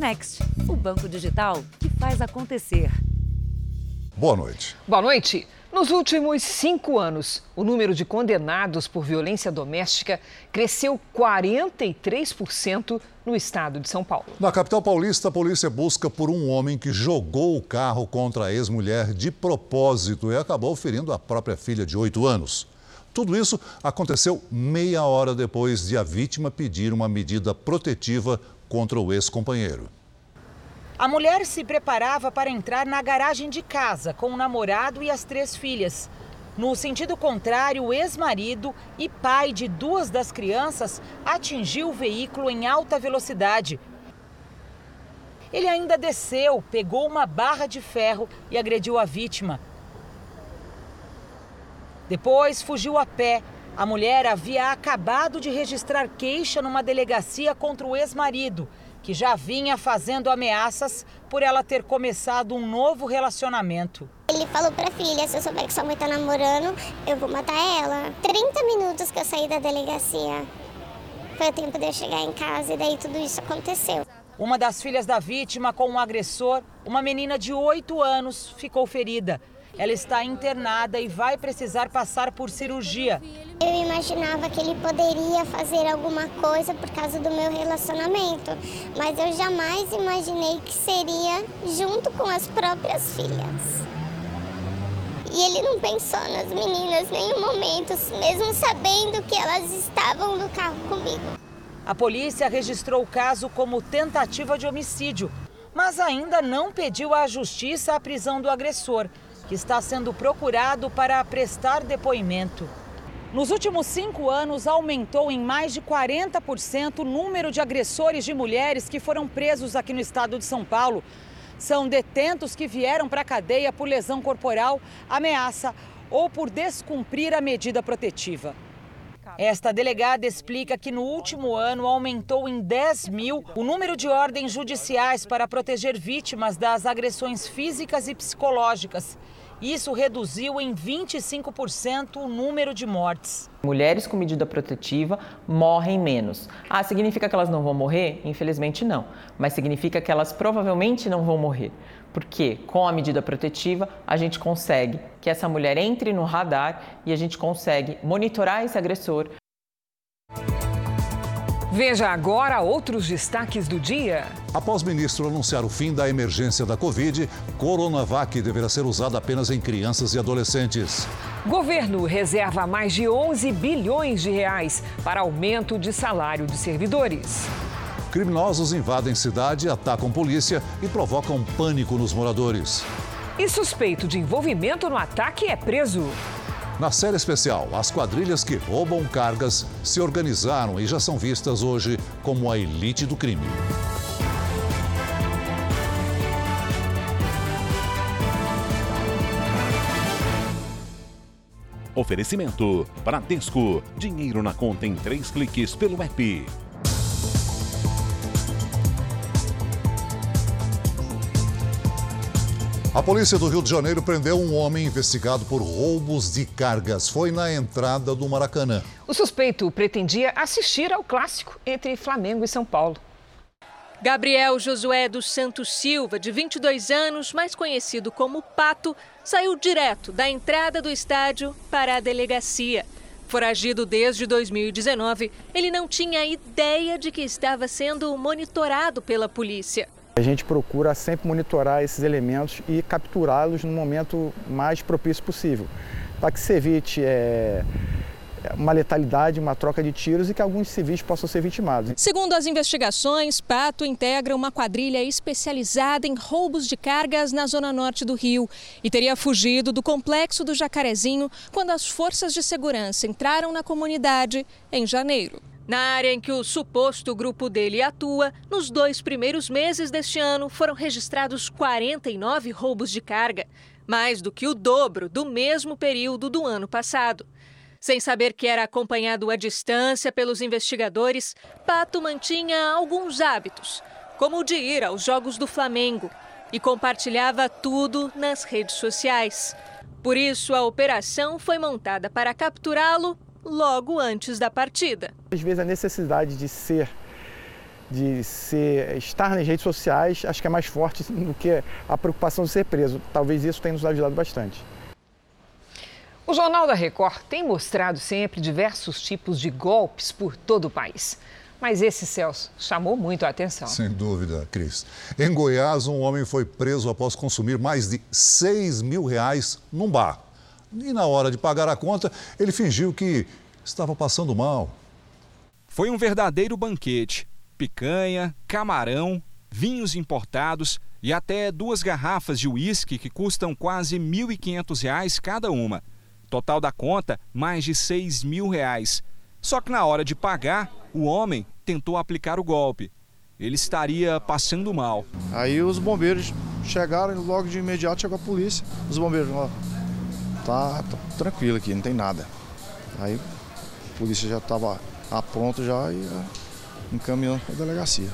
Next, o banco digital que faz acontecer. Boa noite. Boa noite. Nos últimos cinco anos, o número de condenados por violência doméstica cresceu 43% no estado de São Paulo. Na capital paulista, a polícia busca por um homem que jogou o carro contra a ex-mulher de propósito e acabou ferindo a própria filha de oito anos. Tudo isso aconteceu meia hora depois de a vítima pedir uma medida protetiva contra o ex-companheiro. A mulher se preparava para entrar na garagem de casa com o namorado e as três filhas. No sentido contrário, o ex-marido e pai de duas das crianças atingiu o veículo em alta velocidade. Ele ainda desceu, pegou uma barra de ferro e agrediu a vítima. Depois fugiu a pé. A mulher havia acabado de registrar queixa numa delegacia contra o ex-marido que já vinha fazendo ameaças por ela ter começado um novo relacionamento. Ele falou pra filha, se eu souber que sua mãe tá namorando, eu vou matar ela. 30 minutos que eu saí da delegacia. Foi o tempo de eu chegar em casa e daí tudo isso aconteceu. Uma das filhas da vítima com o um agressor, uma menina de 8 anos, ficou ferida. Ela está internada e vai precisar passar por cirurgia. Eu imaginava que ele poderia fazer alguma coisa por causa do meu relacionamento, mas eu jamais imaginei que seria junto com as próprias filhas. E ele não pensou nas meninas em nenhum momento, mesmo sabendo que elas estavam no carro comigo. A polícia registrou o caso como tentativa de homicídio, mas ainda não pediu à justiça a prisão do agressor que está sendo procurado para prestar depoimento. Nos últimos cinco anos, aumentou em mais de 40% o número de agressores de mulheres que foram presos aqui no estado de São Paulo. São detentos que vieram para a cadeia por lesão corporal, ameaça ou por descumprir a medida protetiva. Esta delegada explica que no último ano aumentou em 10 mil o número de ordens judiciais para proteger vítimas das agressões físicas e psicológicas. Isso reduziu em 25% o número de mortes. Mulheres com medida protetiva morrem menos. Ah, significa que elas não vão morrer? Infelizmente não. Mas significa que elas provavelmente não vão morrer. Porque com a medida protetiva a gente consegue que essa mulher entre no radar e a gente consegue monitorar esse agressor, Veja agora outros destaques do dia. Após o ministro anunciar o fim da emergência da Covid, Coronavac deverá ser usada apenas em crianças e adolescentes. Governo reserva mais de 11 bilhões de reais para aumento de salário de servidores. Criminosos invadem cidade, atacam polícia e provocam pânico nos moradores. E suspeito de envolvimento no ataque é preso. Na série especial, as quadrilhas que roubam cargas se organizaram e já são vistas hoje como a elite do crime. Oferecimento: Bradesco. Dinheiro na conta em três cliques pelo app. A polícia do Rio de Janeiro prendeu um homem investigado por roubos de cargas. Foi na entrada do Maracanã. O suspeito pretendia assistir ao clássico entre Flamengo e São Paulo. Gabriel Josué dos Santos Silva, de 22 anos, mais conhecido como Pato, saiu direto da entrada do estádio para a delegacia. Foragido desde 2019, ele não tinha ideia de que estava sendo monitorado pela polícia. A gente procura sempre monitorar esses elementos e capturá-los no momento mais propício possível, para que se evite é, uma letalidade, uma troca de tiros e que alguns civis possam ser vitimados. Segundo as investigações, Pato integra uma quadrilha especializada em roubos de cargas na zona norte do Rio e teria fugido do complexo do Jacarezinho quando as forças de segurança entraram na comunidade em janeiro. Na área em que o suposto grupo dele atua, nos dois primeiros meses deste ano foram registrados 49 roubos de carga, mais do que o dobro do mesmo período do ano passado. Sem saber que era acompanhado à distância pelos investigadores, Pato mantinha alguns hábitos, como o de ir aos jogos do Flamengo, e compartilhava tudo nas redes sociais. Por isso, a operação foi montada para capturá-lo logo antes da partida. Às vezes a necessidade de ser de ser, estar nas redes sociais, acho que é mais forte do que a preocupação de ser preso. Talvez isso tenha nos ajudado bastante. O Jornal da Record tem mostrado sempre diversos tipos de golpes por todo o país. Mas esse, Celso, chamou muito a atenção. Sem dúvida, Cris. Em Goiás, um homem foi preso após consumir mais de 6 mil reais num bar. E na hora de pagar a conta, ele fingiu que estava passando mal. Foi um verdadeiro banquete. Picanha, camarão, vinhos importados e até duas garrafas de uísque que custam quase R$ 1.500 cada uma. Total da conta, mais de 6 mil reais. Só que na hora de pagar, o homem tentou aplicar o golpe. Ele estaria passando mal. Aí os bombeiros chegaram, logo de imediato chegou a polícia. Os bombeiros, ó, tá, tá tranquilo aqui, não tem nada. Aí a polícia já estava a pronto já e encaminhou para a delegacia.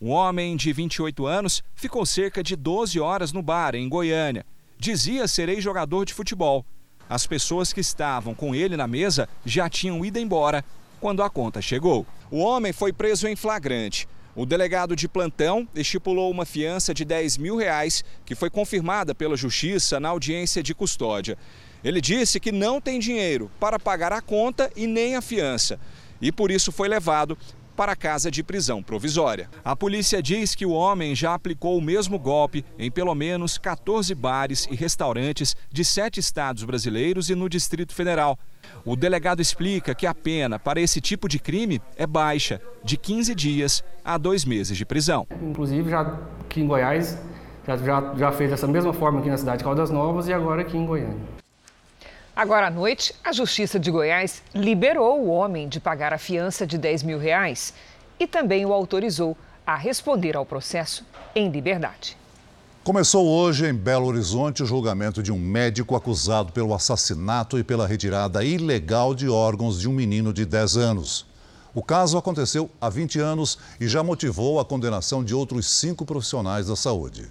Um homem de 28 anos ficou cerca de 12 horas no bar em Goiânia. Dizia ser ex-jogador de futebol. As pessoas que estavam com ele na mesa já tinham ido embora quando a conta chegou. O homem foi preso em flagrante. O delegado de plantão estipulou uma fiança de 10 mil reais, que foi confirmada pela Justiça na audiência de custódia. Ele disse que não tem dinheiro para pagar a conta e nem a fiança, e por isso foi levado para a casa de prisão provisória. A polícia diz que o homem já aplicou o mesmo golpe em pelo menos 14 bares e restaurantes de sete estados brasileiros e no Distrito Federal. O delegado explica que a pena para esse tipo de crime é baixa, de 15 dias a dois meses de prisão. Inclusive, já aqui em Goiás, já, já, já fez dessa mesma forma aqui na cidade de Caldas Novas e agora aqui em Goiânia. Agora à noite, a Justiça de Goiás liberou o homem de pagar a fiança de 10 mil reais e também o autorizou a responder ao processo em liberdade. Começou hoje em Belo Horizonte o julgamento de um médico acusado pelo assassinato e pela retirada ilegal de órgãos de um menino de 10 anos. O caso aconteceu há 20 anos e já motivou a condenação de outros cinco profissionais da saúde.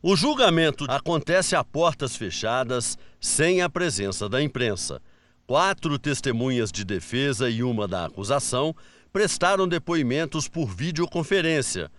O julgamento acontece a portas fechadas, sem a presença da imprensa. Quatro testemunhas de defesa e uma da acusação prestaram depoimentos por videoconferência.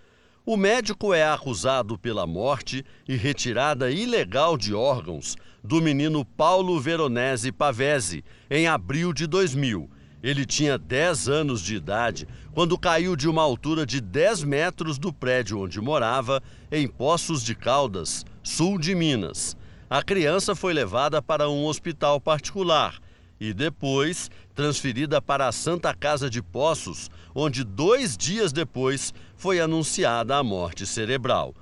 O médico é acusado pela morte e retirada ilegal de órgãos do menino Paulo Veronese Pavese em abril de 2000. Ele tinha 10 anos de idade quando caiu de uma altura de 10 metros do prédio onde morava, em Poços de Caldas, sul de Minas. A criança foi levada para um hospital particular e depois transferida para a Santa Casa de Poços, onde dois dias depois foi anunciada a morte cerebral.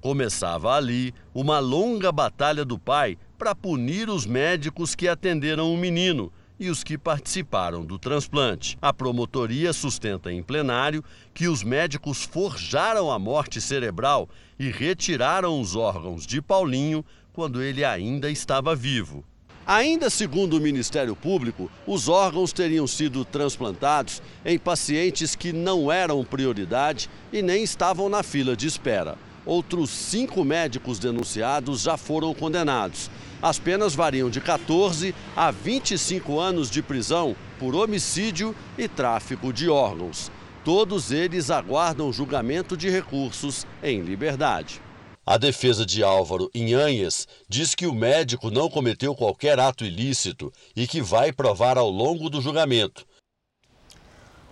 Começava ali uma longa batalha do pai para punir os médicos que atenderam o menino e os que participaram do transplante. A promotoria sustenta em plenário que os médicos forjaram a morte cerebral e retiraram os órgãos de Paulinho quando ele ainda estava vivo. Ainda segundo o Ministério Público, os órgãos teriam sido transplantados em pacientes que não eram prioridade e nem estavam na fila de espera. Outros cinco médicos denunciados já foram condenados. As penas variam de 14 a 25 anos de prisão por homicídio e tráfico de órgãos. Todos eles aguardam julgamento de recursos em liberdade. A defesa de Álvaro Inhanhes diz que o médico não cometeu qualquer ato ilícito e que vai provar ao longo do julgamento.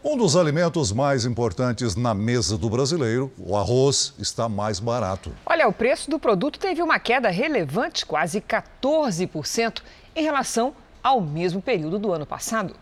Um dos alimentos mais importantes na mesa do brasileiro, o arroz, está mais barato. Olha, o preço do produto teve uma queda relevante, quase 14%, em relação ao mesmo período do ano passado.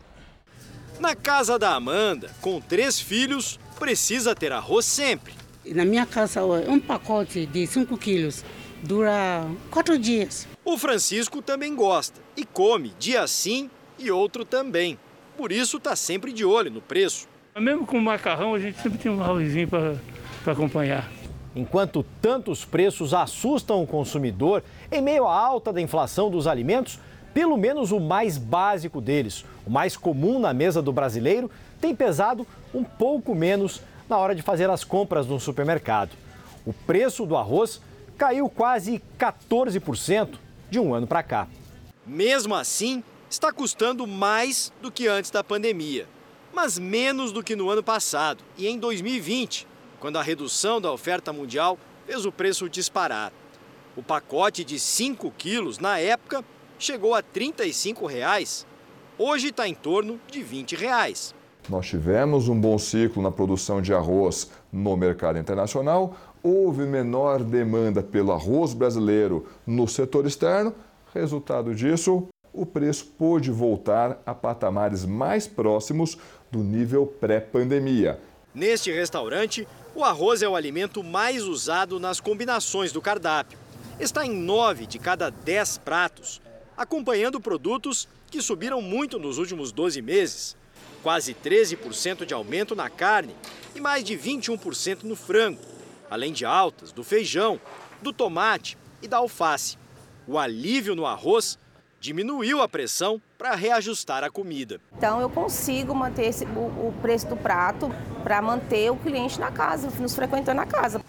Na casa da Amanda, com três filhos, precisa ter arroz sempre. Na minha casa, um pacote de 5 quilos dura quatro dias. O Francisco também gosta e come dia sim e outro também. Por isso está sempre de olho no preço. Mesmo com macarrão, a gente sempre tem um arrozinho para acompanhar. Enquanto tantos preços assustam o consumidor, em meio à alta da inflação dos alimentos, pelo menos o mais básico deles, o mais comum na mesa do brasileiro, tem pesado um pouco menos na hora de fazer as compras no supermercado. O preço do arroz caiu quase 14% de um ano para cá. Mesmo assim, está custando mais do que antes da pandemia, mas menos do que no ano passado. E em 2020, quando a redução da oferta mundial fez o preço disparar. O pacote de 5 quilos, na época, chegou a 35 reais. Hoje está em torno de 20 reais. Nós tivemos um bom ciclo na produção de arroz no mercado internacional, houve menor demanda pelo arroz brasileiro no setor externo. Resultado disso, o preço pôde voltar a patamares mais próximos do nível pré-pandemia. Neste restaurante, o arroz é o alimento mais usado nas combinações do cardápio. Está em 9 de cada 10 pratos, acompanhando produtos que subiram muito nos últimos 12 meses. Quase 13% de aumento na carne e mais de 21% no frango, além de altas do feijão, do tomate e da alface. O alívio no arroz diminuiu a pressão para reajustar a comida. Então eu consigo manter esse, o, o preço do prato para manter o cliente na casa, nos frequentando na casa.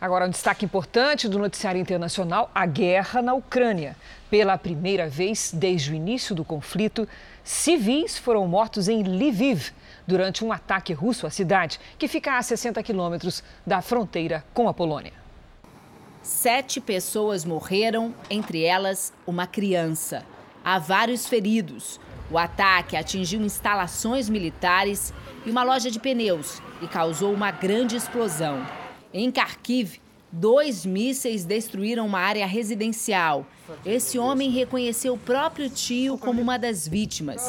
Agora, um destaque importante do noticiário internacional: a guerra na Ucrânia. Pela primeira vez desde o início do conflito, civis foram mortos em Lviv durante um ataque russo à cidade, que fica a 60 quilômetros da fronteira com a Polônia. Sete pessoas morreram, entre elas uma criança. Há vários feridos. O ataque atingiu instalações militares e uma loja de pneus e causou uma grande explosão. Em Kharkiv, dois mísseis destruíram uma área residencial. Esse homem reconheceu o próprio tio como uma das vítimas.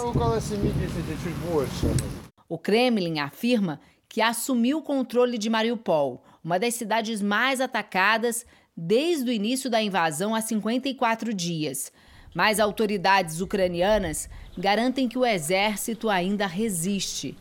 O Kremlin afirma que assumiu o controle de Mariupol, uma das cidades mais atacadas desde o início da invasão há 54 dias. Mas autoridades ucranianas garantem que o exército ainda resiste.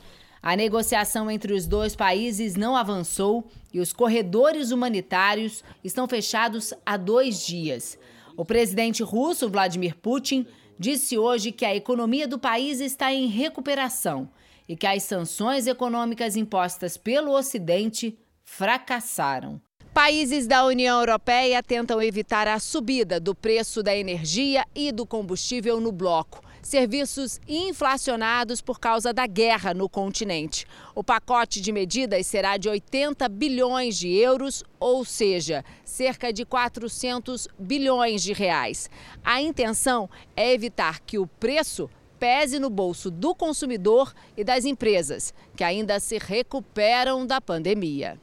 A negociação entre os dois países não avançou e os corredores humanitários estão fechados há dois dias. O presidente russo Vladimir Putin disse hoje que a economia do país está em recuperação e que as sanções econômicas impostas pelo Ocidente fracassaram. Países da União Europeia tentam evitar a subida do preço da energia e do combustível no bloco. Serviços inflacionados por causa da guerra no continente. O pacote de medidas será de 80 bilhões de euros, ou seja, cerca de 400 bilhões de reais. A intenção é evitar que o preço pese no bolso do consumidor e das empresas, que ainda se recuperam da pandemia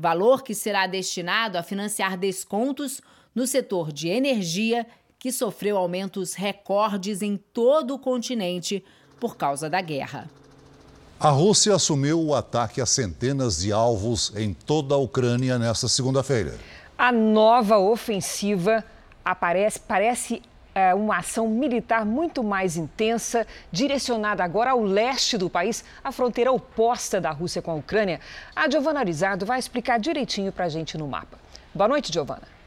valor que será destinado a financiar descontos no setor de energia, que sofreu aumentos recordes em todo o continente por causa da guerra. A Rússia assumiu o ataque a centenas de alvos em toda a Ucrânia nesta segunda-feira. A nova ofensiva aparece, parece é, uma ação militar muito mais intensa, direcionada agora ao leste do país, a fronteira oposta da Rússia com a Ucrânia. A Giovana Arizardo vai explicar direitinho para a gente no mapa. Boa noite, Giovana.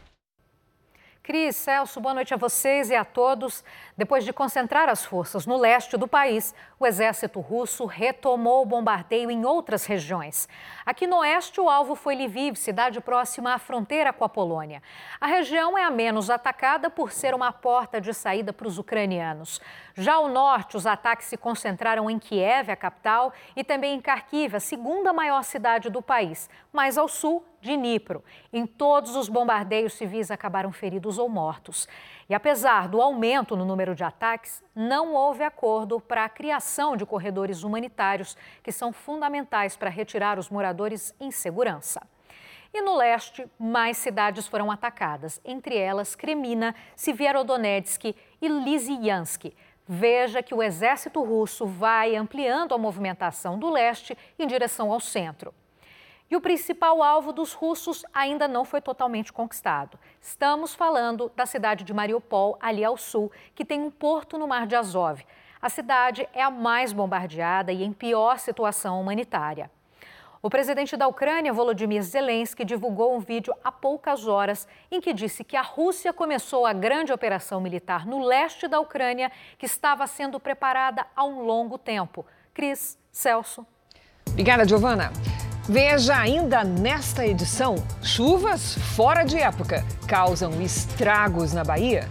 Cris, Celso, boa noite a vocês e a todos. Depois de concentrar as forças no leste do país, o exército russo retomou o bombardeio em outras regiões. Aqui no oeste, o alvo foi Lviv, cidade próxima à fronteira com a Polônia. A região é a menos atacada por ser uma porta de saída para os ucranianos. Já ao norte, os ataques se concentraram em Kiev, a capital, e também em Kharkiv, a segunda maior cidade do país. Mais ao sul, de Dnipro. Em todos os bombardeios, civis acabaram feridos ou mortos. E apesar do aumento no número de ataques, não houve acordo para a criação de corredores humanitários, que são fundamentais para retirar os moradores em segurança. E no leste, mais cidades foram atacadas, entre elas Kremina, Sivierodonetsk e Lysyansk. Veja que o exército russo vai ampliando a movimentação do leste em direção ao centro. E o principal alvo dos russos ainda não foi totalmente conquistado. Estamos falando da cidade de Mariupol, ali ao sul, que tem um porto no Mar de Azov. A cidade é a mais bombardeada e em pior situação humanitária. O presidente da Ucrânia, Volodymyr Zelensky, divulgou um vídeo há poucas horas em que disse que a Rússia começou a grande operação militar no leste da Ucrânia, que estava sendo preparada há um longo tempo. Cris, Celso. Obrigada, Giovana. Veja ainda nesta edição: chuvas fora de época causam estragos na Bahia.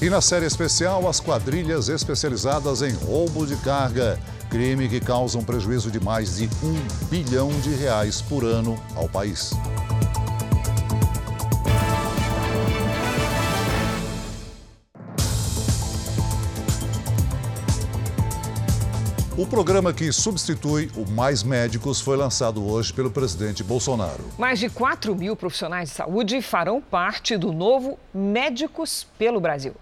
E na série especial, as quadrilhas especializadas em roubo de carga. Crime que causa um prejuízo de mais de um bilhão de reais por ano ao país. O programa que substitui o Mais Médicos foi lançado hoje pelo presidente Bolsonaro. Mais de 4 mil profissionais de saúde farão parte do novo Médicos pelo Brasil.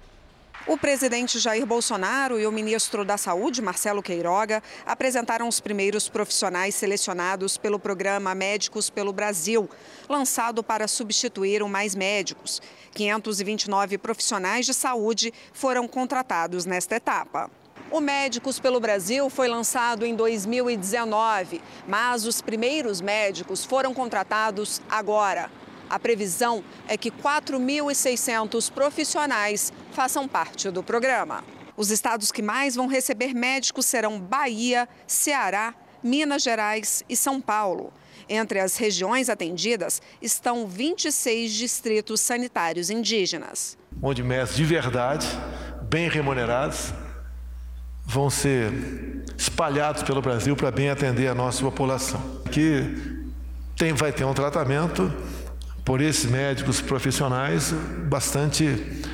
O presidente Jair Bolsonaro e o ministro da Saúde, Marcelo Queiroga, apresentaram os primeiros profissionais selecionados pelo programa Médicos pelo Brasil, lançado para substituir o Mais Médicos. 529 profissionais de saúde foram contratados nesta etapa. O Médicos pelo Brasil foi lançado em 2019, mas os primeiros médicos foram contratados agora. A previsão é que 4.600 profissionais façam parte do programa. Os estados que mais vão receber médicos serão Bahia, Ceará, Minas Gerais e São Paulo. Entre as regiões atendidas estão 26 distritos sanitários indígenas. Onde médicos de verdade, bem remunerados, vão ser espalhados pelo Brasil para bem atender a nossa população. Que tem, vai ter um tratamento por esses médicos profissionais bastante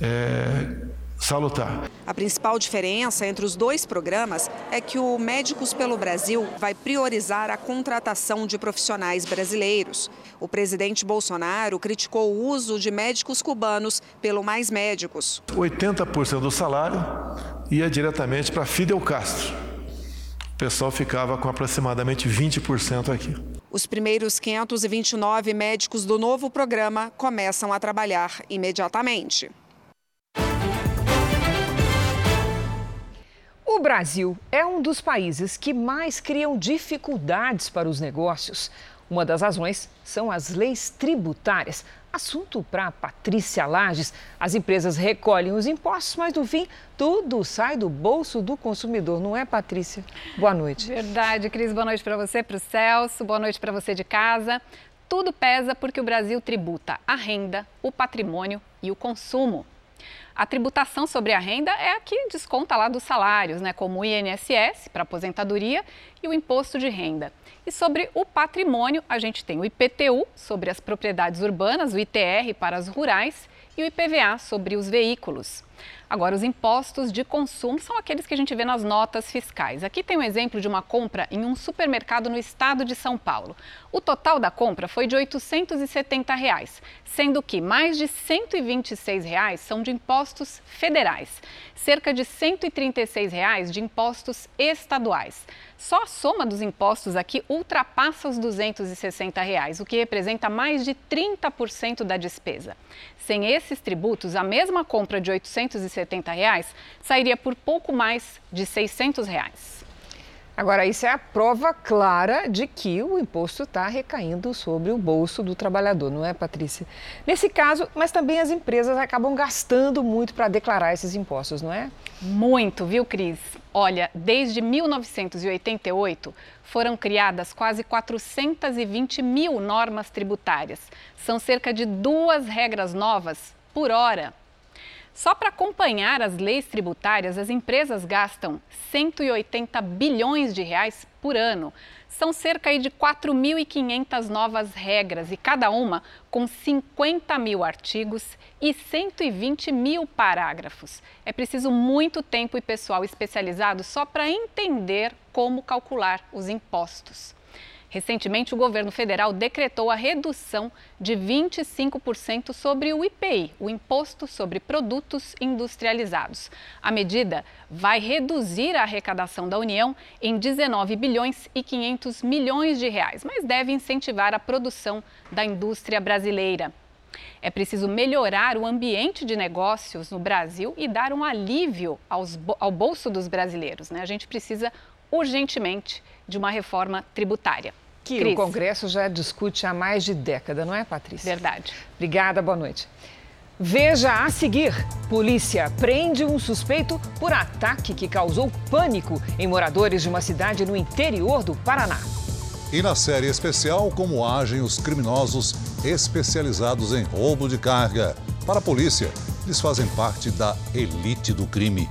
é, salutar. A principal diferença entre os dois programas é que o Médicos pelo Brasil vai priorizar a contratação de profissionais brasileiros. O presidente Bolsonaro criticou o uso de médicos cubanos pelo Mais Médicos. 80% do salário ia diretamente para Fidel Castro. O pessoal ficava com aproximadamente 20% aqui. Os primeiros 529 médicos do novo programa começam a trabalhar imediatamente. O Brasil é um dos países que mais criam dificuldades para os negócios. Uma das razões são as leis tributárias. Assunto para Patrícia Lages. As empresas recolhem os impostos, mas no fim tudo sai do bolso do consumidor, não é, Patrícia? Boa noite. Verdade, Cris. Boa noite para você, para o Celso. Boa noite para você de casa. Tudo pesa porque o Brasil tributa a renda, o patrimônio e o consumo. A tributação sobre a renda é a que desconta lá dos salários, né, como o INSS para aposentadoria e o imposto de renda. E sobre o patrimônio, a gente tem o IPTU sobre as propriedades urbanas, o ITR para as rurais e o IPVA sobre os veículos. Agora, os impostos de consumo são aqueles que a gente vê nas notas fiscais. Aqui tem um exemplo de uma compra em um supermercado no estado de São Paulo. O total da compra foi de 870 reais, sendo que mais de 126 reais são de impostos federais, cerca de 136 reais de impostos estaduais. Só a soma dos impostos aqui ultrapassa os 260 reais, o que representa mais de 30% da despesa. Sem esses tributos, a mesma compra de 870 reais sairia por pouco mais de 600 reais. Agora, isso é a prova clara de que o imposto está recaindo sobre o bolso do trabalhador, não é, Patrícia? Nesse caso, mas também as empresas acabam gastando muito para declarar esses impostos, não é? Muito, viu, Cris? Olha, desde 1988 foram criadas quase 420 mil normas tributárias. São cerca de duas regras novas por hora só para acompanhar as leis tributárias, as empresas gastam 180 bilhões de reais por ano. São cerca de 4.500 novas regras e cada uma com 50 mil artigos e 120 mil parágrafos. É preciso muito tempo e pessoal especializado só para entender como calcular os impostos. Recentemente, o governo federal decretou a redução de 25% sobre o IPI, o Imposto sobre Produtos Industrializados. A medida vai reduzir a arrecadação da União em 19 bilhões e 500 milhões de reais, mas deve incentivar a produção da indústria brasileira. É preciso melhorar o ambiente de negócios no Brasil e dar um alívio aos, ao bolso dos brasileiros. Né? A gente precisa urgentemente de uma reforma tributária. Que Cris. o Congresso já discute há mais de década, não é, Patrícia? Verdade. Obrigada, boa noite. Veja a seguir: polícia prende um suspeito por ataque que causou pânico em moradores de uma cidade no interior do Paraná. E na série especial, como agem os criminosos especializados em roubo de carga. Para a polícia, Eles fazem parte da elite do crime.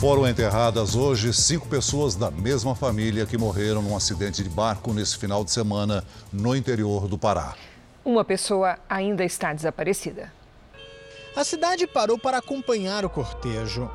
Foram enterradas hoje cinco pessoas da mesma família que morreram num acidente de barco nesse final de semana no interior do Pará. Uma pessoa ainda está desaparecida. A cidade parou para acompanhar o cortejo.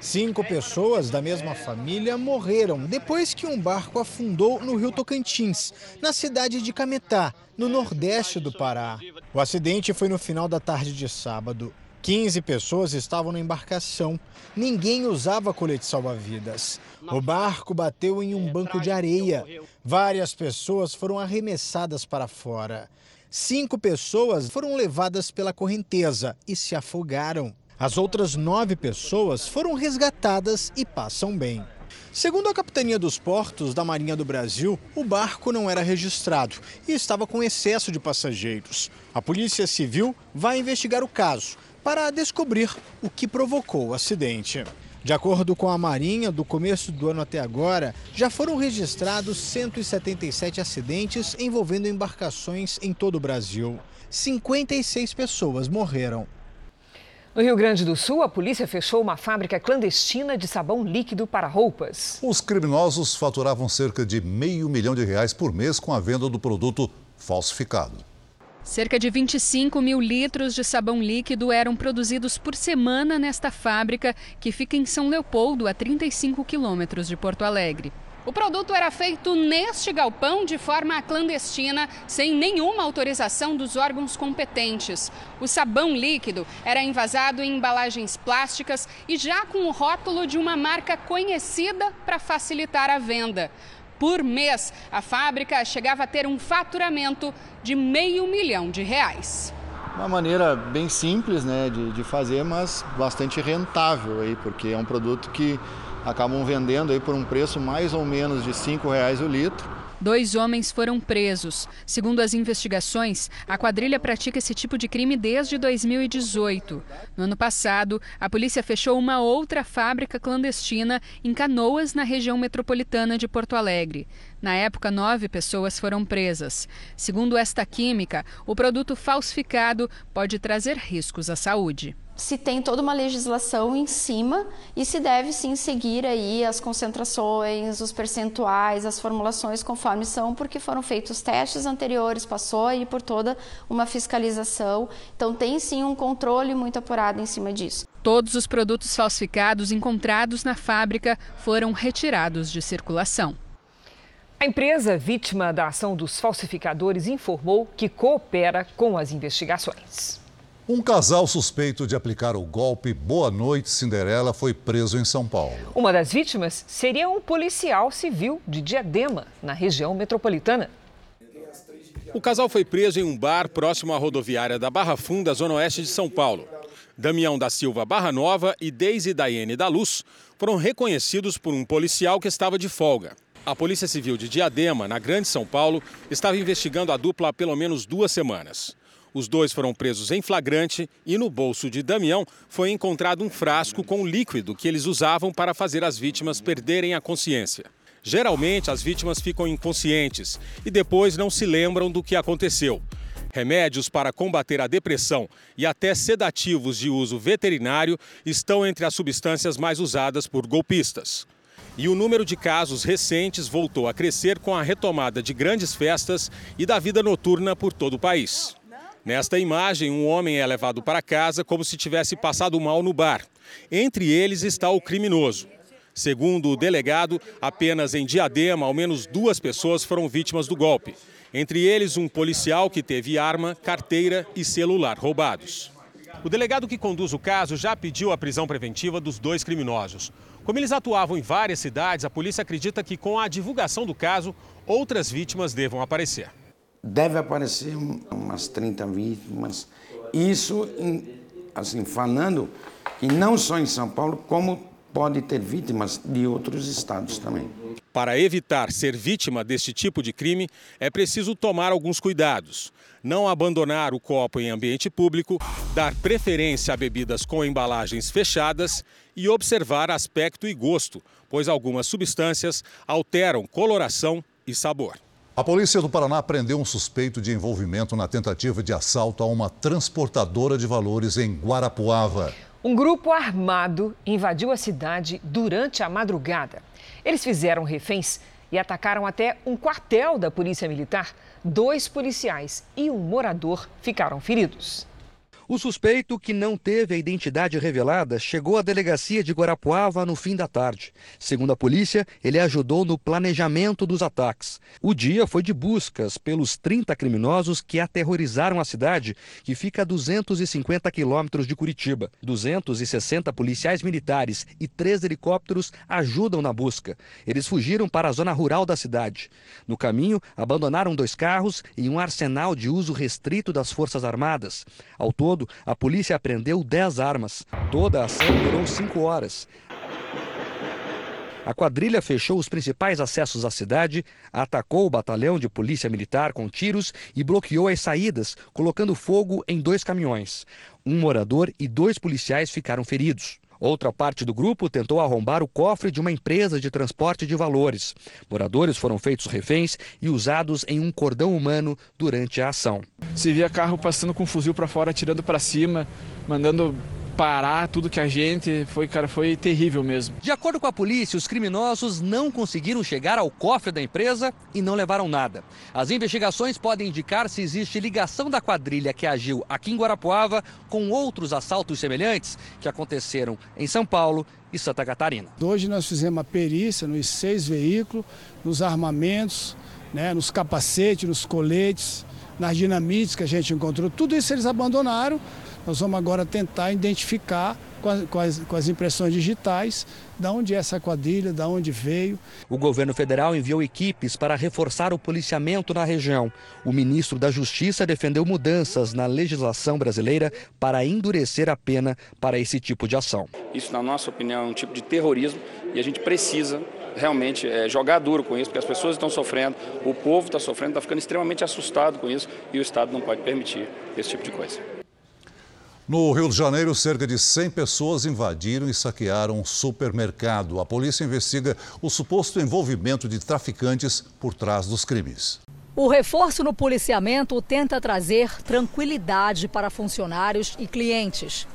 Cinco pessoas da mesma família morreram depois que um barco afundou no rio Tocantins, na cidade de Cametá, no nordeste do Pará. O acidente foi no final da tarde de sábado. 15 pessoas estavam na embarcação. Ninguém usava colete salva-vidas. O barco bateu em um banco de areia. Várias pessoas foram arremessadas para fora. Cinco pessoas foram levadas pela correnteza e se afogaram. As outras nove pessoas foram resgatadas e passam bem. Segundo a Capitania dos Portos da Marinha do Brasil, o barco não era registrado e estava com excesso de passageiros. A Polícia Civil vai investigar o caso para descobrir o que provocou o acidente. De acordo com a Marinha, do começo do ano até agora, já foram registrados 177 acidentes envolvendo embarcações em todo o Brasil. 56 pessoas morreram. No Rio Grande do Sul, a polícia fechou uma fábrica clandestina de sabão líquido para roupas. Os criminosos faturavam cerca de meio milhão de reais por mês com a venda do produto falsificado. Cerca de 25 mil litros de sabão líquido eram produzidos por semana nesta fábrica, que fica em São Leopoldo, a 35 quilômetros de Porto Alegre. O produto era feito neste galpão de forma clandestina, sem nenhuma autorização dos órgãos competentes. O sabão líquido era envasado em embalagens plásticas e já com o rótulo de uma marca conhecida para facilitar a venda. Por mês, a fábrica chegava a ter um faturamento de meio milhão de reais. Uma maneira bem simples né, de, de fazer, mas bastante rentável, aí, porque é um produto que acabam vendendo aí por um preço mais ou menos de R$ reais o litro Dois homens foram presos. Segundo as investigações, a quadrilha pratica esse tipo de crime desde 2018. No ano passado, a polícia fechou uma outra fábrica clandestina em Canoas, na região metropolitana de Porto Alegre. Na época, nove pessoas foram presas. Segundo esta química, o produto falsificado pode trazer riscos à saúde se tem toda uma legislação em cima e se deve sim seguir aí as concentrações, os percentuais, as formulações conforme são, porque foram feitos testes anteriores, passou aí por toda uma fiscalização. Então tem sim um controle muito apurado em cima disso. Todos os produtos falsificados encontrados na fábrica foram retirados de circulação. A empresa vítima da ação dos falsificadores informou que coopera com as investigações. Um casal suspeito de aplicar o golpe Boa Noite Cinderela foi preso em São Paulo. Uma das vítimas seria um policial civil de Diadema, na região metropolitana. O casal foi preso em um bar próximo à rodoviária da Barra Funda, zona oeste de São Paulo. Damião da Silva Barra Nova e Deise Daiane da Luz foram reconhecidos por um policial que estava de folga. A Polícia Civil de Diadema, na Grande São Paulo, estava investigando a dupla há pelo menos duas semanas. Os dois foram presos em flagrante e no bolso de Damião foi encontrado um frasco com líquido que eles usavam para fazer as vítimas perderem a consciência. Geralmente, as vítimas ficam inconscientes e depois não se lembram do que aconteceu. Remédios para combater a depressão e até sedativos de uso veterinário estão entre as substâncias mais usadas por golpistas. E o número de casos recentes voltou a crescer com a retomada de grandes festas e da vida noturna por todo o país. Nesta imagem, um homem é levado para casa como se tivesse passado mal no bar. Entre eles está o criminoso. Segundo o delegado, apenas em Diadema, ao menos duas pessoas foram vítimas do golpe. Entre eles, um policial que teve arma, carteira e celular roubados. O delegado que conduz o caso já pediu a prisão preventiva dos dois criminosos. Como eles atuavam em várias cidades, a polícia acredita que com a divulgação do caso, outras vítimas devam aparecer deve aparecer umas 30 vítimas. Isso, assim, falando que não só em São Paulo, como pode ter vítimas de outros estados também. Para evitar ser vítima deste tipo de crime, é preciso tomar alguns cuidados. Não abandonar o copo em ambiente público, dar preferência a bebidas com embalagens fechadas e observar aspecto e gosto, pois algumas substâncias alteram coloração e sabor. A polícia do Paraná prendeu um suspeito de envolvimento na tentativa de assalto a uma transportadora de valores em Guarapuava. Um grupo armado invadiu a cidade durante a madrugada. Eles fizeram reféns e atacaram até um quartel da Polícia Militar. Dois policiais e um morador ficaram feridos. O suspeito, que não teve a identidade revelada, chegou à delegacia de Guarapuava no fim da tarde. Segundo a polícia, ele ajudou no planejamento dos ataques. O dia foi de buscas pelos 30 criminosos que aterrorizaram a cidade, que fica a 250 quilômetros de Curitiba. 260 policiais militares e três helicópteros ajudam na busca. Eles fugiram para a zona rural da cidade. No caminho, abandonaram dois carros e um arsenal de uso restrito das Forças Armadas. Ao todo, todo, a polícia apreendeu 10 armas. Toda a ação durou cinco horas. A quadrilha fechou os principais acessos à cidade, atacou o batalhão de polícia militar com tiros e bloqueou as saídas, colocando fogo em dois caminhões. Um morador e dois policiais ficaram feridos. Outra parte do grupo tentou arrombar o cofre de uma empresa de transporte de valores. Moradores foram feitos reféns e usados em um cordão humano durante a ação. Se via carro passando com um fuzil para fora, atirando para cima, mandando parar tudo que a gente foi, cara, foi terrível mesmo. De acordo com a polícia, os criminosos não conseguiram chegar ao cofre da empresa e não levaram nada. As investigações podem indicar se existe ligação da quadrilha que agiu aqui em Guarapuava com outros assaltos semelhantes que aconteceram em São Paulo e Santa Catarina. Hoje nós fizemos uma perícia nos seis veículos, nos armamentos, né, nos capacetes, nos coletes, nas dinamites que a gente encontrou. Tudo isso eles abandonaram nós vamos agora tentar identificar com as, com as, com as impressões digitais da onde é essa quadrilha, da onde veio. O governo federal enviou equipes para reforçar o policiamento na região. O ministro da Justiça defendeu mudanças na legislação brasileira para endurecer a pena para esse tipo de ação. Isso, na nossa opinião, é um tipo de terrorismo e a gente precisa realmente é, jogar duro com isso, porque as pessoas estão sofrendo, o povo está sofrendo, está ficando extremamente assustado com isso e o Estado não pode permitir esse tipo de coisa. No Rio de Janeiro, cerca de 100 pessoas invadiram e saquearam um supermercado. A polícia investiga o suposto envolvimento de traficantes por trás dos crimes. O reforço no policiamento tenta trazer tranquilidade para funcionários e clientes.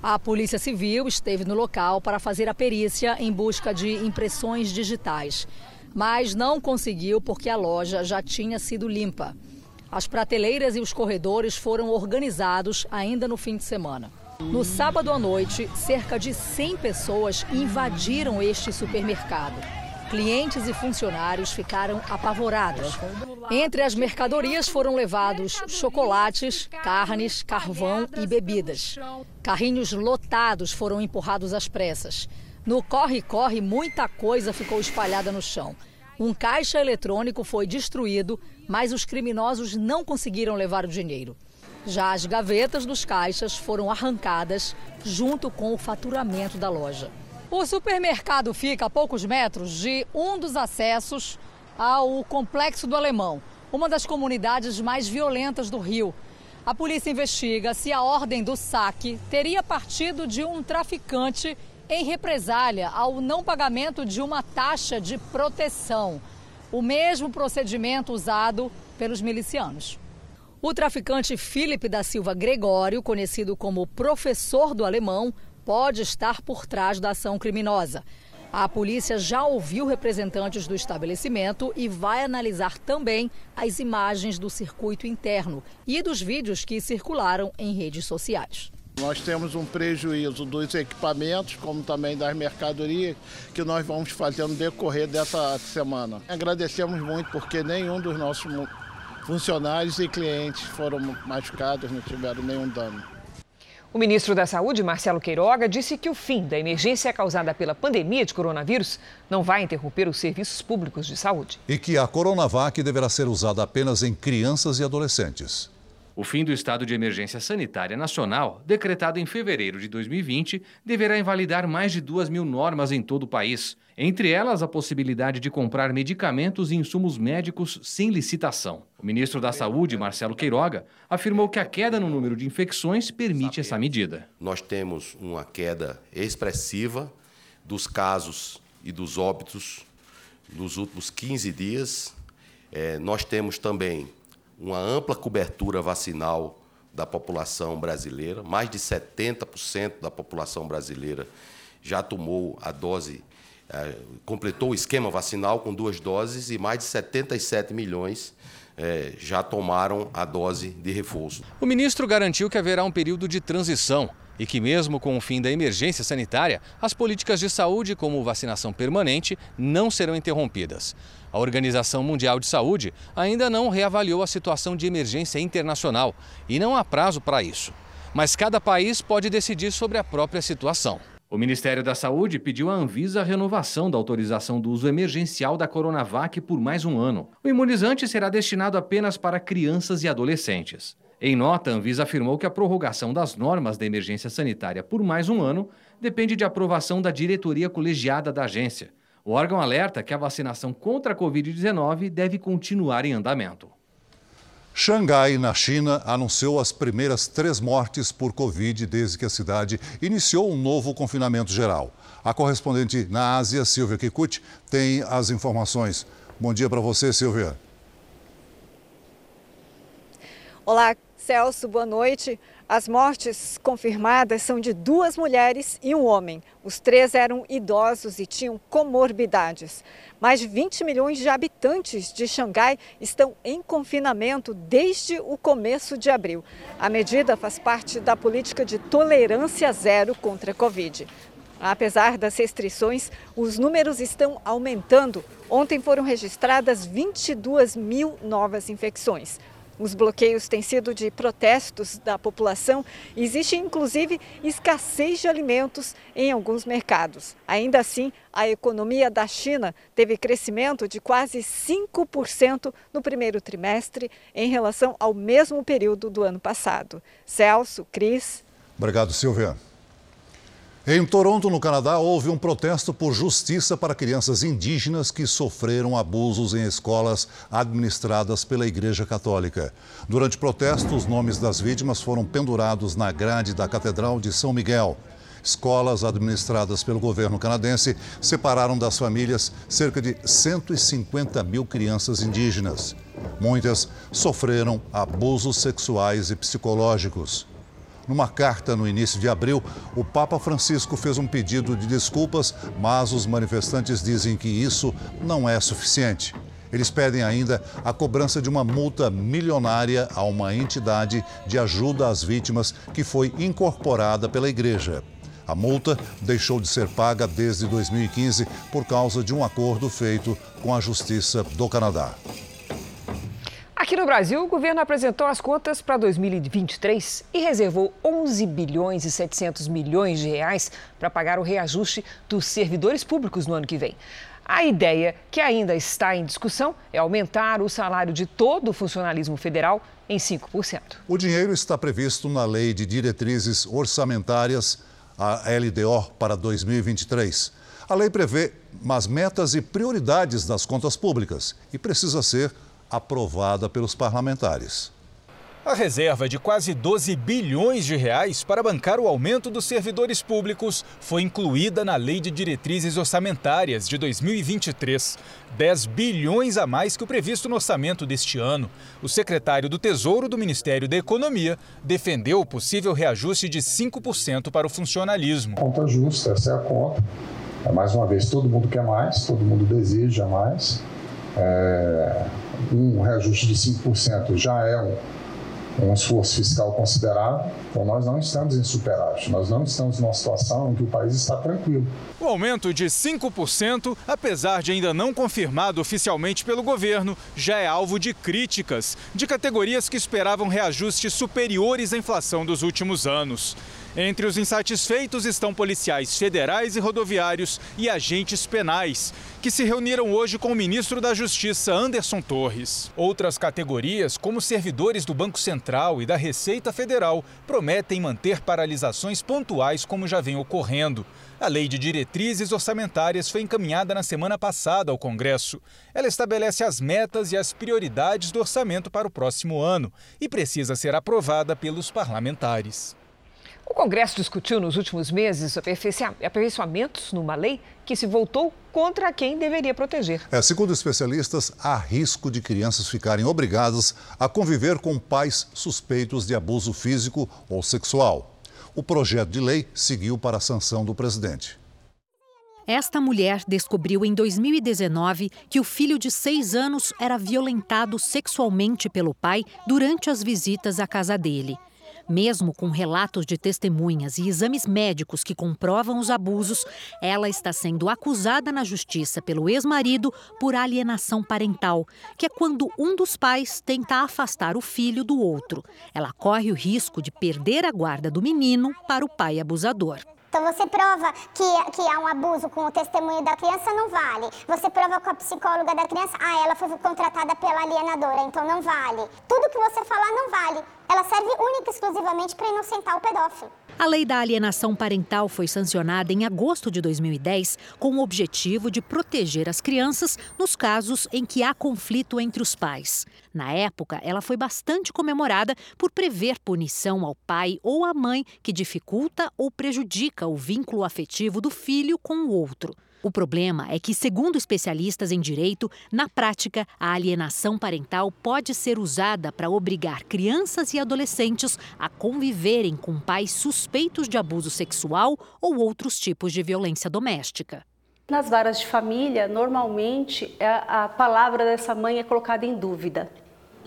A Polícia Civil esteve no local para fazer a perícia em busca de impressões digitais, mas não conseguiu porque a loja já tinha sido limpa. As prateleiras e os corredores foram organizados ainda no fim de semana. No sábado à noite, cerca de 100 pessoas invadiram este supermercado. Clientes e funcionários ficaram apavorados. Entre as mercadorias foram levados chocolates, carnes, carvão e bebidas. Carrinhos lotados foram empurrados às pressas. No corre-corre, muita coisa ficou espalhada no chão. Um caixa eletrônico foi destruído, mas os criminosos não conseguiram levar o dinheiro. Já as gavetas dos caixas foram arrancadas junto com o faturamento da loja. O supermercado fica a poucos metros de um dos acessos ao Complexo do Alemão, uma das comunidades mais violentas do Rio. A polícia investiga se a ordem do saque teria partido de um traficante em represália ao não pagamento de uma taxa de proteção, o mesmo procedimento usado pelos milicianos. O traficante Felipe da Silva Gregório, conhecido como professor do alemão, pode estar por trás da ação criminosa. A polícia já ouviu representantes do estabelecimento e vai analisar também as imagens do circuito interno e dos vídeos que circularam em redes sociais. Nós temos um prejuízo dos equipamentos, como também das mercadorias, que nós vamos fazer no decorrer dessa semana. Agradecemos muito porque nenhum dos nossos funcionários e clientes foram machucados, não tiveram nenhum dano. O ministro da Saúde, Marcelo Queiroga, disse que o fim da emergência causada pela pandemia de coronavírus não vai interromper os serviços públicos de saúde. E que a Coronavac deverá ser usada apenas em crianças e adolescentes. O fim do estado de emergência sanitária nacional, decretado em fevereiro de 2020, deverá invalidar mais de 2 mil normas em todo o país, entre elas a possibilidade de comprar medicamentos e insumos médicos sem licitação. O ministro da Saúde, Marcelo Queiroga, afirmou que a queda no número de infecções permite essa medida. Nós temos uma queda expressiva dos casos e dos óbitos nos últimos 15 dias. É, nós temos também uma ampla cobertura vacinal da população brasileira, mais de 70% da população brasileira já tomou a dose, é, completou o esquema vacinal com duas doses e mais de 77 milhões é, já tomaram a dose de reforço. O ministro garantiu que haverá um período de transição e que, mesmo com o fim da emergência sanitária, as políticas de saúde, como vacinação permanente, não serão interrompidas. A Organização Mundial de Saúde ainda não reavaliou a situação de emergência internacional e não há prazo para isso. Mas cada país pode decidir sobre a própria situação. O Ministério da Saúde pediu à Anvisa a renovação da autorização do uso emergencial da Coronavac por mais um ano. O imunizante será destinado apenas para crianças e adolescentes. Em nota, a Anvisa afirmou que a prorrogação das normas da emergência sanitária por mais um ano depende de aprovação da diretoria colegiada da agência. O órgão alerta que a vacinação contra a Covid-19 deve continuar em andamento. Xangai, na China, anunciou as primeiras três mortes por Covid desde que a cidade iniciou um novo confinamento geral. A correspondente na Ásia, Silvia Kikuchi, tem as informações. Bom dia para você, Silvia. Olá, Celso, boa noite. As mortes confirmadas são de duas mulheres e um homem. Os três eram idosos e tinham comorbidades. Mais de 20 milhões de habitantes de Xangai estão em confinamento desde o começo de abril. A medida faz parte da política de tolerância zero contra a Covid. Apesar das restrições, os números estão aumentando. Ontem foram registradas 22 mil novas infecções. Os bloqueios têm sido de protestos da população. Existe inclusive escassez de alimentos em alguns mercados. Ainda assim, a economia da China teve crescimento de quase 5% no primeiro trimestre em relação ao mesmo período do ano passado. Celso, Cris. Obrigado, Silvia. Em Toronto, no Canadá, houve um protesto por justiça para crianças indígenas que sofreram abusos em escolas administradas pela Igreja Católica. Durante o protesto, os nomes das vítimas foram pendurados na grade da Catedral de São Miguel. Escolas administradas pelo governo canadense separaram das famílias cerca de 150 mil crianças indígenas. Muitas sofreram abusos sexuais e psicológicos. Numa carta no início de abril, o Papa Francisco fez um pedido de desculpas, mas os manifestantes dizem que isso não é suficiente. Eles pedem ainda a cobrança de uma multa milionária a uma entidade de ajuda às vítimas que foi incorporada pela igreja. A multa deixou de ser paga desde 2015 por causa de um acordo feito com a Justiça do Canadá. Aqui no Brasil, o governo apresentou as contas para 2023 e reservou 11 bilhões e 700 milhões de reais para pagar o reajuste dos servidores públicos no ano que vem. A ideia, que ainda está em discussão, é aumentar o salário de todo o funcionalismo federal em 5%. O dinheiro está previsto na Lei de Diretrizes Orçamentárias, a LDO, para 2023. A lei prevê as metas e prioridades das contas públicas e precisa ser aprovada pelos parlamentares. A reserva de quase 12 bilhões de reais para bancar o aumento dos servidores públicos foi incluída na Lei de Diretrizes Orçamentárias de 2023. 10 bilhões a mais que o previsto no orçamento deste ano. O secretário do Tesouro do Ministério da Economia defendeu o possível reajuste de 5% para o funcionalismo. Conta justa, essa é a conta. É, mais uma vez, todo mundo quer mais, todo mundo deseja mais. É, um reajuste de 5% já é um, esforço fiscal considerável. Então, nós não estamos em superávit, nós não estamos numa situação em que o país está tranquilo. O aumento de 5%, apesar de ainda não confirmado oficialmente pelo governo, já é alvo de críticas de categorias que esperavam reajustes superiores à inflação dos últimos anos. Entre os insatisfeitos estão policiais federais e rodoviários e agentes penais, que se reuniram hoje com o ministro da Justiça, Anderson Torres. Outras categorias, como servidores do Banco Central e da Receita Federal, prometem manter paralisações pontuais, como já vem ocorrendo. A Lei de Diretrizes Orçamentárias foi encaminhada na semana passada ao Congresso. Ela estabelece as metas e as prioridades do orçamento para o próximo ano e precisa ser aprovada pelos parlamentares. O Congresso discutiu nos últimos meses aperfeiçoamentos numa lei que se voltou contra quem deveria proteger. É, segundo especialistas, há risco de crianças ficarem obrigadas a conviver com pais suspeitos de abuso físico ou sexual. O projeto de lei seguiu para a sanção do presidente. Esta mulher descobriu em 2019 que o filho de seis anos era violentado sexualmente pelo pai durante as visitas à casa dele. Mesmo com relatos de testemunhas e exames médicos que comprovam os abusos, ela está sendo acusada na justiça pelo ex-marido por alienação parental, que é quando um dos pais tenta afastar o filho do outro. Ela corre o risco de perder a guarda do menino para o pai abusador. Então você prova que, que há um abuso com o testemunho da criança, não vale. Você prova com a psicóloga da criança, ah, ela foi contratada pela alienadora, então não vale. Tudo que você falar não vale. Ela serve única e exclusivamente para inocentar o pedófilo. A lei da alienação parental foi sancionada em agosto de 2010 com o objetivo de proteger as crianças nos casos em que há conflito entre os pais. Na época, ela foi bastante comemorada por prever punição ao pai ou à mãe que dificulta ou prejudica o vínculo afetivo do filho com o outro. O problema é que, segundo especialistas em direito, na prática, a alienação parental pode ser usada para obrigar crianças e adolescentes a conviverem com pais suspeitos de abuso sexual ou outros tipos de violência doméstica. Nas varas de família, normalmente é a palavra dessa mãe é colocada em dúvida,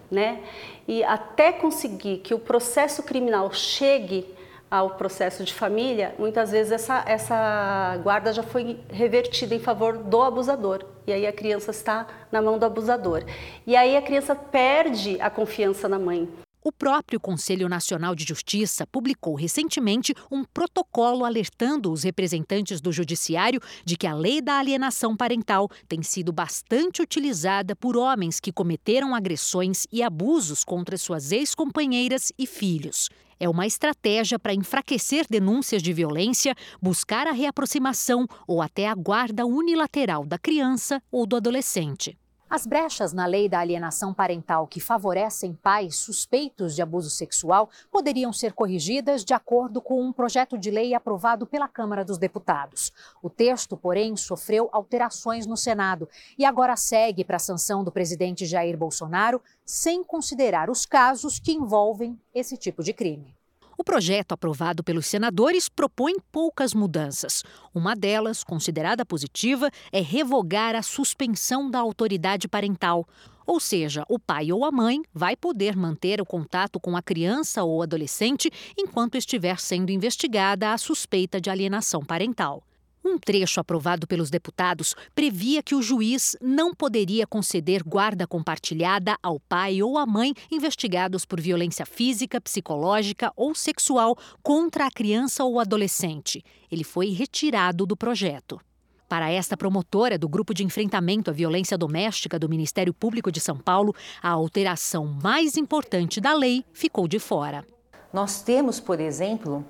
né? E até conseguir que o processo criminal chegue ao processo de família, muitas vezes essa, essa guarda já foi revertida em favor do abusador. E aí a criança está na mão do abusador. E aí a criança perde a confiança na mãe. O próprio Conselho Nacional de Justiça publicou recentemente um protocolo alertando os representantes do Judiciário de que a lei da alienação parental tem sido bastante utilizada por homens que cometeram agressões e abusos contra suas ex-companheiras e filhos. É uma estratégia para enfraquecer denúncias de violência, buscar a reaproximação ou até a guarda unilateral da criança ou do adolescente. As brechas na lei da alienação parental que favorecem pais suspeitos de abuso sexual poderiam ser corrigidas de acordo com um projeto de lei aprovado pela Câmara dos Deputados. O texto, porém, sofreu alterações no Senado e agora segue para a sanção do presidente Jair Bolsonaro, sem considerar os casos que envolvem esse tipo de crime. O projeto aprovado pelos senadores propõe poucas mudanças. Uma delas, considerada positiva, é revogar a suspensão da autoridade parental. Ou seja, o pai ou a mãe vai poder manter o contato com a criança ou adolescente enquanto estiver sendo investigada a suspeita de alienação parental. Um trecho aprovado pelos deputados previa que o juiz não poderia conceder guarda compartilhada ao pai ou à mãe investigados por violência física, psicológica ou sexual contra a criança ou adolescente. Ele foi retirado do projeto. Para esta promotora do Grupo de Enfrentamento à Violência Doméstica do Ministério Público de São Paulo, a alteração mais importante da lei ficou de fora. Nós temos, por exemplo,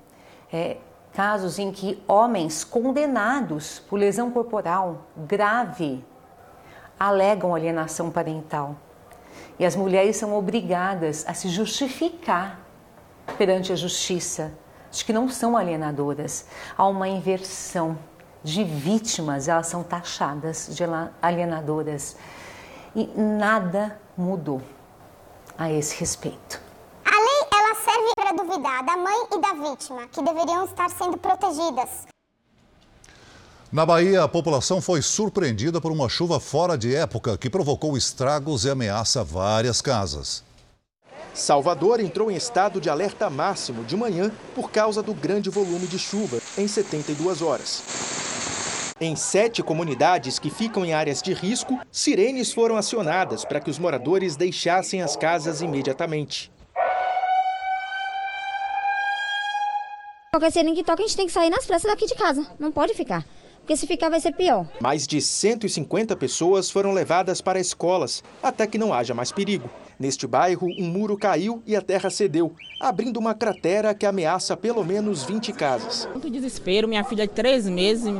é, casos em que homens condenados por lesão corporal grave alegam alienação parental. E as mulheres são obrigadas a se justificar perante a justiça de que não são alienadoras. Há uma inversão de vítimas, elas são taxadas de alienadoras. E nada mudou a esse respeito duvidar da mãe e da vítima, que deveriam estar sendo protegidas. Na Bahia, a população foi surpreendida por uma chuva fora de época que provocou estragos e ameaça várias casas. Salvador entrou em estado de alerta máximo de manhã por causa do grande volume de chuva, em 72 horas. Em sete comunidades que ficam em áreas de risco, sirenes foram acionadas para que os moradores deixassem as casas imediatamente. Qualquer sirene que toca, a gente tem que sair nas pressas daqui de casa. Não pode ficar. Porque se ficar vai ser pior. Mais de 150 pessoas foram levadas para escolas, até que não haja mais perigo. Neste bairro, um muro caiu e a terra cedeu, abrindo uma cratera que ameaça pelo menos 20 casas. Muito desespero, minha filha de três meses,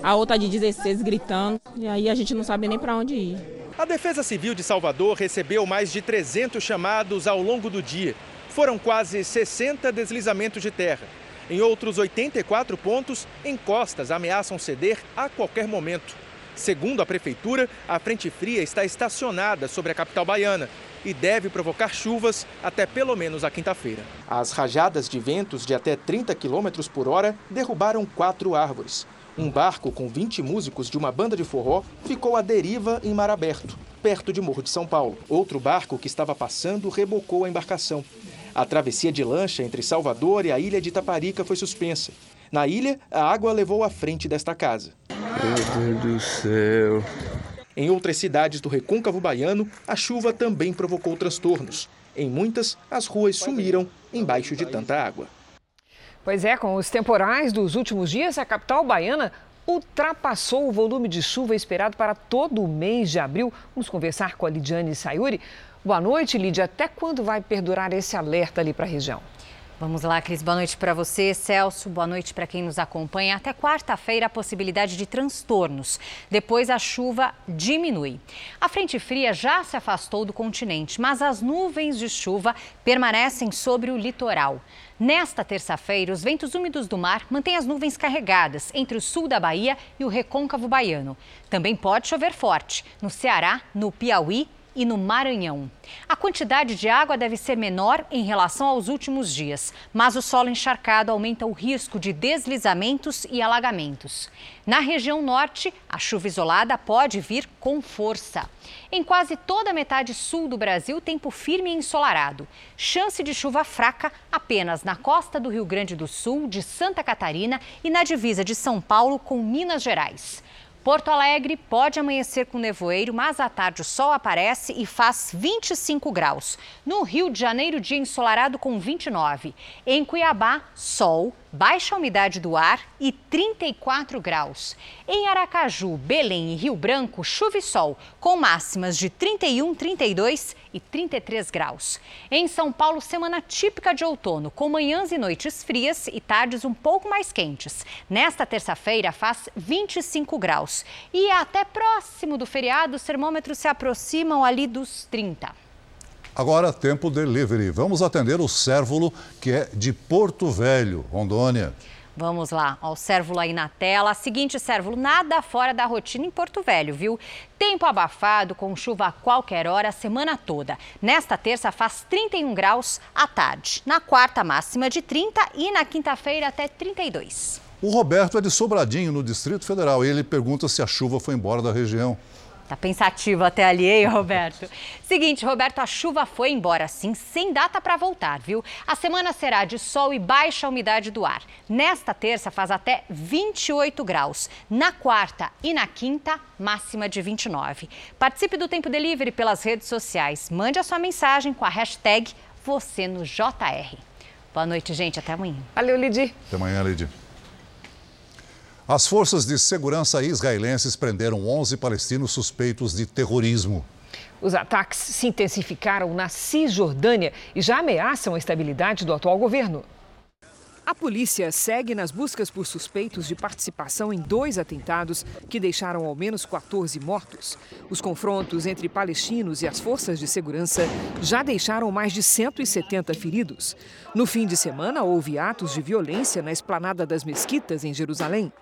a outra de 16 gritando, e aí a gente não sabe nem para onde ir. A Defesa Civil de Salvador recebeu mais de 300 chamados ao longo do dia. Foram quase 60 deslizamentos de terra. Em outros 84 pontos, encostas ameaçam ceder a qualquer momento. Segundo a prefeitura, a frente fria está estacionada sobre a capital baiana e deve provocar chuvas até pelo menos a quinta-feira. As rajadas de ventos de até 30 km por hora derrubaram quatro árvores. Um barco com 20 músicos de uma banda de forró ficou à deriva em mar aberto, perto de Morro de São Paulo. Outro barco que estava passando rebocou a embarcação. A travessia de lancha entre Salvador e a ilha de Itaparica foi suspensa. Na ilha, a água levou à frente desta casa. Meu Deus do céu. Em outras cidades do recôncavo baiano, a chuva também provocou transtornos. Em muitas, as ruas sumiram embaixo de tanta água. Pois é, com os temporais dos últimos dias, a capital baiana ultrapassou o volume de chuva esperado para todo o mês de abril. Vamos conversar com a Lidiane Sayuri. Boa noite, Lídia. Até quando vai perdurar esse alerta ali para a região? Vamos lá, Cris. Boa noite para você, Celso. Boa noite para quem nos acompanha. Até quarta-feira, a possibilidade de transtornos. Depois, a chuva diminui. A frente fria já se afastou do continente, mas as nuvens de chuva permanecem sobre o litoral. Nesta terça-feira, os ventos úmidos do mar mantêm as nuvens carregadas entre o sul da Bahia e o recôncavo baiano. Também pode chover forte no Ceará, no Piauí e no Maranhão. A quantidade de água deve ser menor em relação aos últimos dias, mas o solo encharcado aumenta o risco de deslizamentos e alagamentos. Na região norte, a chuva isolada pode vir com força. Em quase toda a metade sul do Brasil, tempo firme e ensolarado. Chance de chuva fraca apenas na costa do Rio Grande do Sul, de Santa Catarina e na divisa de São Paulo com Minas Gerais. Porto Alegre pode amanhecer com nevoeiro, mas à tarde o sol aparece e faz 25 graus. No Rio de Janeiro, dia ensolarado com 29. Em Cuiabá, sol, baixa umidade do ar e 34 graus. Em Aracaju, Belém e Rio Branco, chuva e sol, com máximas de 31, 32 e 33 graus. Em São Paulo, semana típica de outono, com manhãs e noites frias e tardes um pouco mais quentes. Nesta terça-feira, faz 25 graus. E até próximo do feriado, os termômetros se aproximam ali dos 30. Agora, tempo delivery. Vamos atender o Cérvulo, que é de Porto Velho, Rondônia. Vamos lá, ó, o Cérvulo aí na tela. Seguinte, Cérvulo, nada fora da rotina em Porto Velho, viu? Tempo abafado, com chuva a qualquer hora, a semana toda. Nesta terça faz 31 graus à tarde. Na quarta, máxima de 30 e na quinta-feira até 32. O Roberto é de Sobradinho, no Distrito Federal, e ele pergunta se a chuva foi embora da região. Tá pensativo até ali, hein, Roberto? Seguinte, Roberto, a chuva foi embora sim, sem data para voltar, viu? A semana será de sol e baixa umidade do ar. Nesta terça faz até 28 graus. Na quarta e na quinta, máxima de 29. Participe do Tempo Delivery pelas redes sociais. Mande a sua mensagem com a hashtag você no JR. Boa noite, gente. Até amanhã. Valeu, Lidi. Até amanhã, Lidi. As forças de segurança israelenses prenderam 11 palestinos suspeitos de terrorismo. Os ataques se intensificaram na Cisjordânia e já ameaçam a estabilidade do atual governo. A polícia segue nas buscas por suspeitos de participação em dois atentados que deixaram ao menos 14 mortos. Os confrontos entre palestinos e as forças de segurança já deixaram mais de 170 feridos. No fim de semana, houve atos de violência na esplanada das mesquitas em Jerusalém.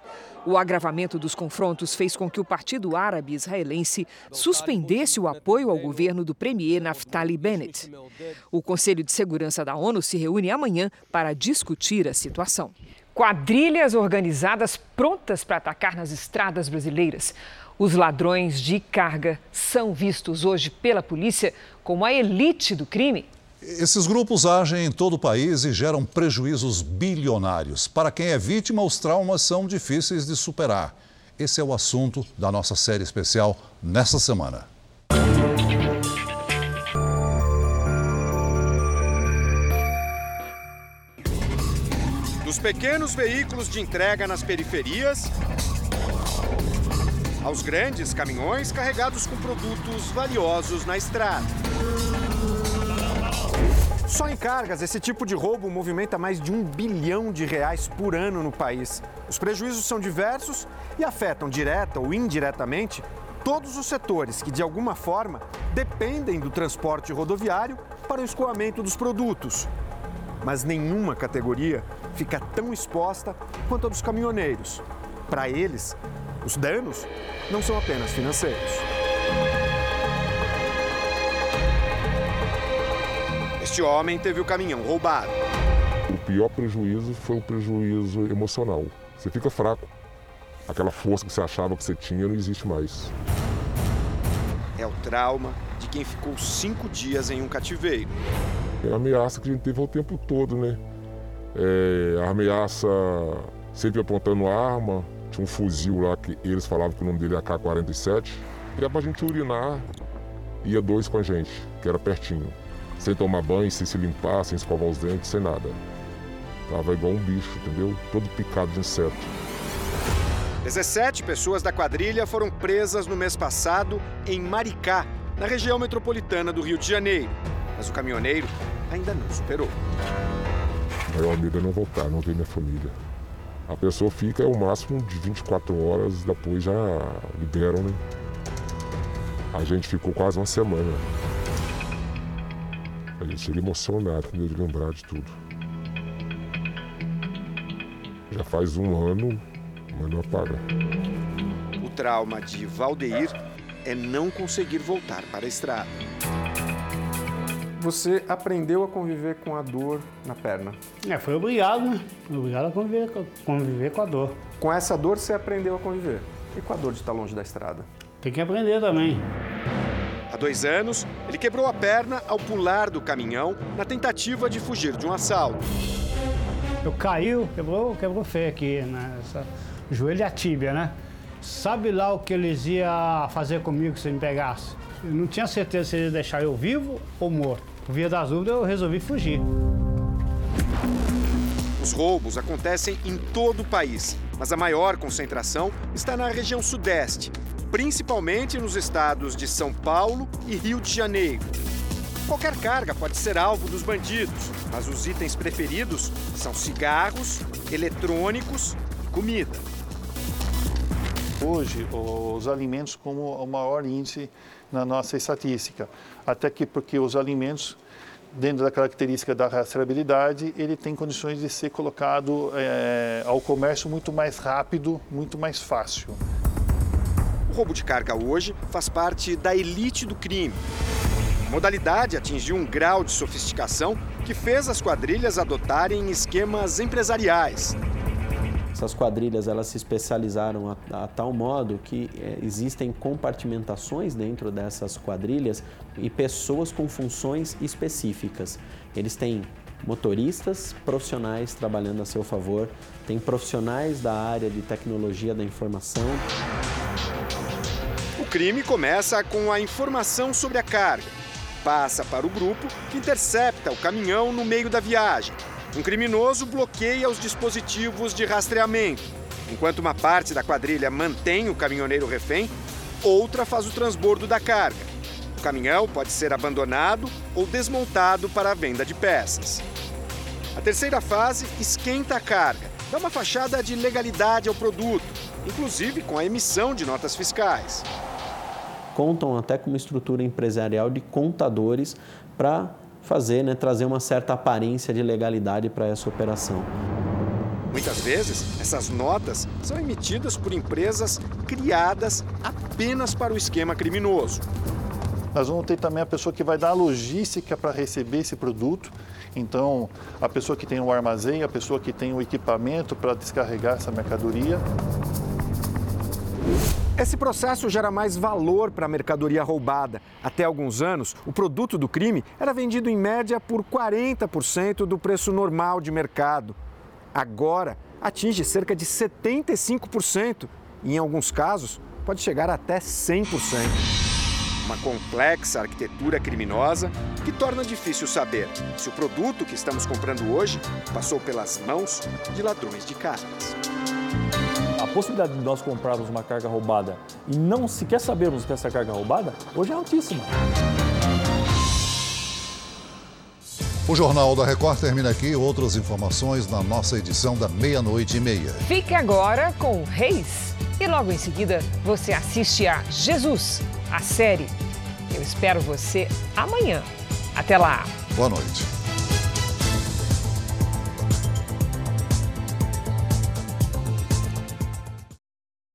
O agravamento dos confrontos fez com que o Partido Árabe Israelense suspendesse o apoio ao governo do premier Naftali Bennett. O Conselho de Segurança da ONU se reúne amanhã para discutir a situação. Quadrilhas organizadas prontas para atacar nas estradas brasileiras. Os ladrões de carga são vistos hoje pela polícia como a elite do crime esses grupos agem em todo o país e geram prejuízos bilionários. Para quem é vítima, os traumas são difíceis de superar. Esse é o assunto da nossa série especial nesta semana. Dos pequenos veículos de entrega nas periferias aos grandes caminhões carregados com produtos valiosos na estrada. Só em cargas, esse tipo de roubo movimenta mais de um bilhão de reais por ano no país. Os prejuízos são diversos e afetam direta ou indiretamente todos os setores que, de alguma forma, dependem do transporte rodoviário para o escoamento dos produtos. Mas nenhuma categoria fica tão exposta quanto a dos caminhoneiros. Para eles, os danos não são apenas financeiros. Este homem teve o caminhão roubado. O pior prejuízo foi o prejuízo emocional. Você fica fraco. Aquela força que você achava que você tinha não existe mais. É o trauma de quem ficou cinco dias em um cativeiro. É a ameaça que a gente teve o tempo todo, né? É, a ameaça sempre apontando arma. Tinha um fuzil lá que eles falavam que o nome dele é AK-47. E é pra gente urinar. Ia dois com a gente, que era pertinho. Sem tomar banho, sem se limpar, sem escovar os dentes, sem nada. Tava igual um bicho, entendeu? Todo picado de inseto. 17 pessoas da quadrilha foram presas no mês passado em Maricá, na região metropolitana do Rio de Janeiro. Mas o caminhoneiro ainda não superou. O maior medo é não voltar, não ver minha família. A pessoa fica é o máximo de 24 horas, depois já liberam, né? A gente ficou quase uma semana. Gente chega emocionado de lembrar de tudo. Já faz um ano, mas não apaga. O trauma de Valdeir é não conseguir voltar para a estrada. Você aprendeu a conviver com a dor na perna? É, foi obrigado, né? Obrigado a conviver, conviver com a dor. Com essa dor você aprendeu a conviver. E com a dor de estar longe da estrada? Tem que aprender também. Há dois anos, ele quebrou a perna ao pular do caminhão na tentativa de fugir de um assalto. Eu caiu, quebrou, quebrou feio aqui, né? Essa, joelho e a tíbia, né? Sabe lá o que eles iam fazer comigo se me pegasse? Eu não tinha certeza se eles deixar eu vivo ou morto. Por via das dúvidas, eu resolvi fugir. Os roubos acontecem em todo o país, mas a maior concentração está na região sudeste, principalmente nos estados de São Paulo e Rio de Janeiro. Qualquer carga pode ser alvo dos bandidos, mas os itens preferidos são cigarros, eletrônicos e comida. Hoje, os alimentos como o maior índice na nossa estatística, até que porque os alimentos dentro da característica da rastreabilidade, ele tem condições de ser colocado é, ao comércio muito mais rápido, muito mais fácil. O roubo de carga hoje faz parte da elite do crime. A modalidade atingiu um grau de sofisticação que fez as quadrilhas adotarem esquemas empresariais. Essas quadrilhas elas se especializaram a, a tal modo que é, existem compartimentações dentro dessas quadrilhas e pessoas com funções específicas. Eles têm motoristas profissionais trabalhando a seu favor, tem profissionais da área de tecnologia da informação. O crime começa com a informação sobre a carga, passa para o grupo que intercepta o caminhão no meio da viagem um criminoso bloqueia os dispositivos de rastreamento. Enquanto uma parte da quadrilha mantém o caminhoneiro refém, outra faz o transbordo da carga. O caminhão pode ser abandonado ou desmontado para a venda de peças. A terceira fase esquenta a carga, dá uma fachada de legalidade ao produto, inclusive com a emissão de notas fiscais. Contam até com uma estrutura empresarial de contadores para fazer, né, trazer uma certa aparência de legalidade para essa operação. Muitas vezes, essas notas são emitidas por empresas criadas apenas para o esquema criminoso. Nós vamos ter também a pessoa que vai dar a logística para receber esse produto. Então, a pessoa que tem o armazém, a pessoa que tem o equipamento para descarregar essa mercadoria. Esse processo gera mais valor para a mercadoria roubada. Até alguns anos, o produto do crime era vendido em média por 40% do preço normal de mercado. Agora, atinge cerca de 75% e, em alguns casos, pode chegar até 100%. Uma complexa arquitetura criminosa que torna difícil saber se o produto que estamos comprando hoje passou pelas mãos de ladrões de cargas a possibilidade de nós comprarmos uma carga roubada e não sequer sabermos que essa carga é roubada, hoje é altíssima. O Jornal da Record termina aqui. Outras informações na nossa edição da meia-noite e meia. Fique agora com Reis. E logo em seguida você assiste a Jesus, a série. Eu espero você amanhã. Até lá. Boa noite.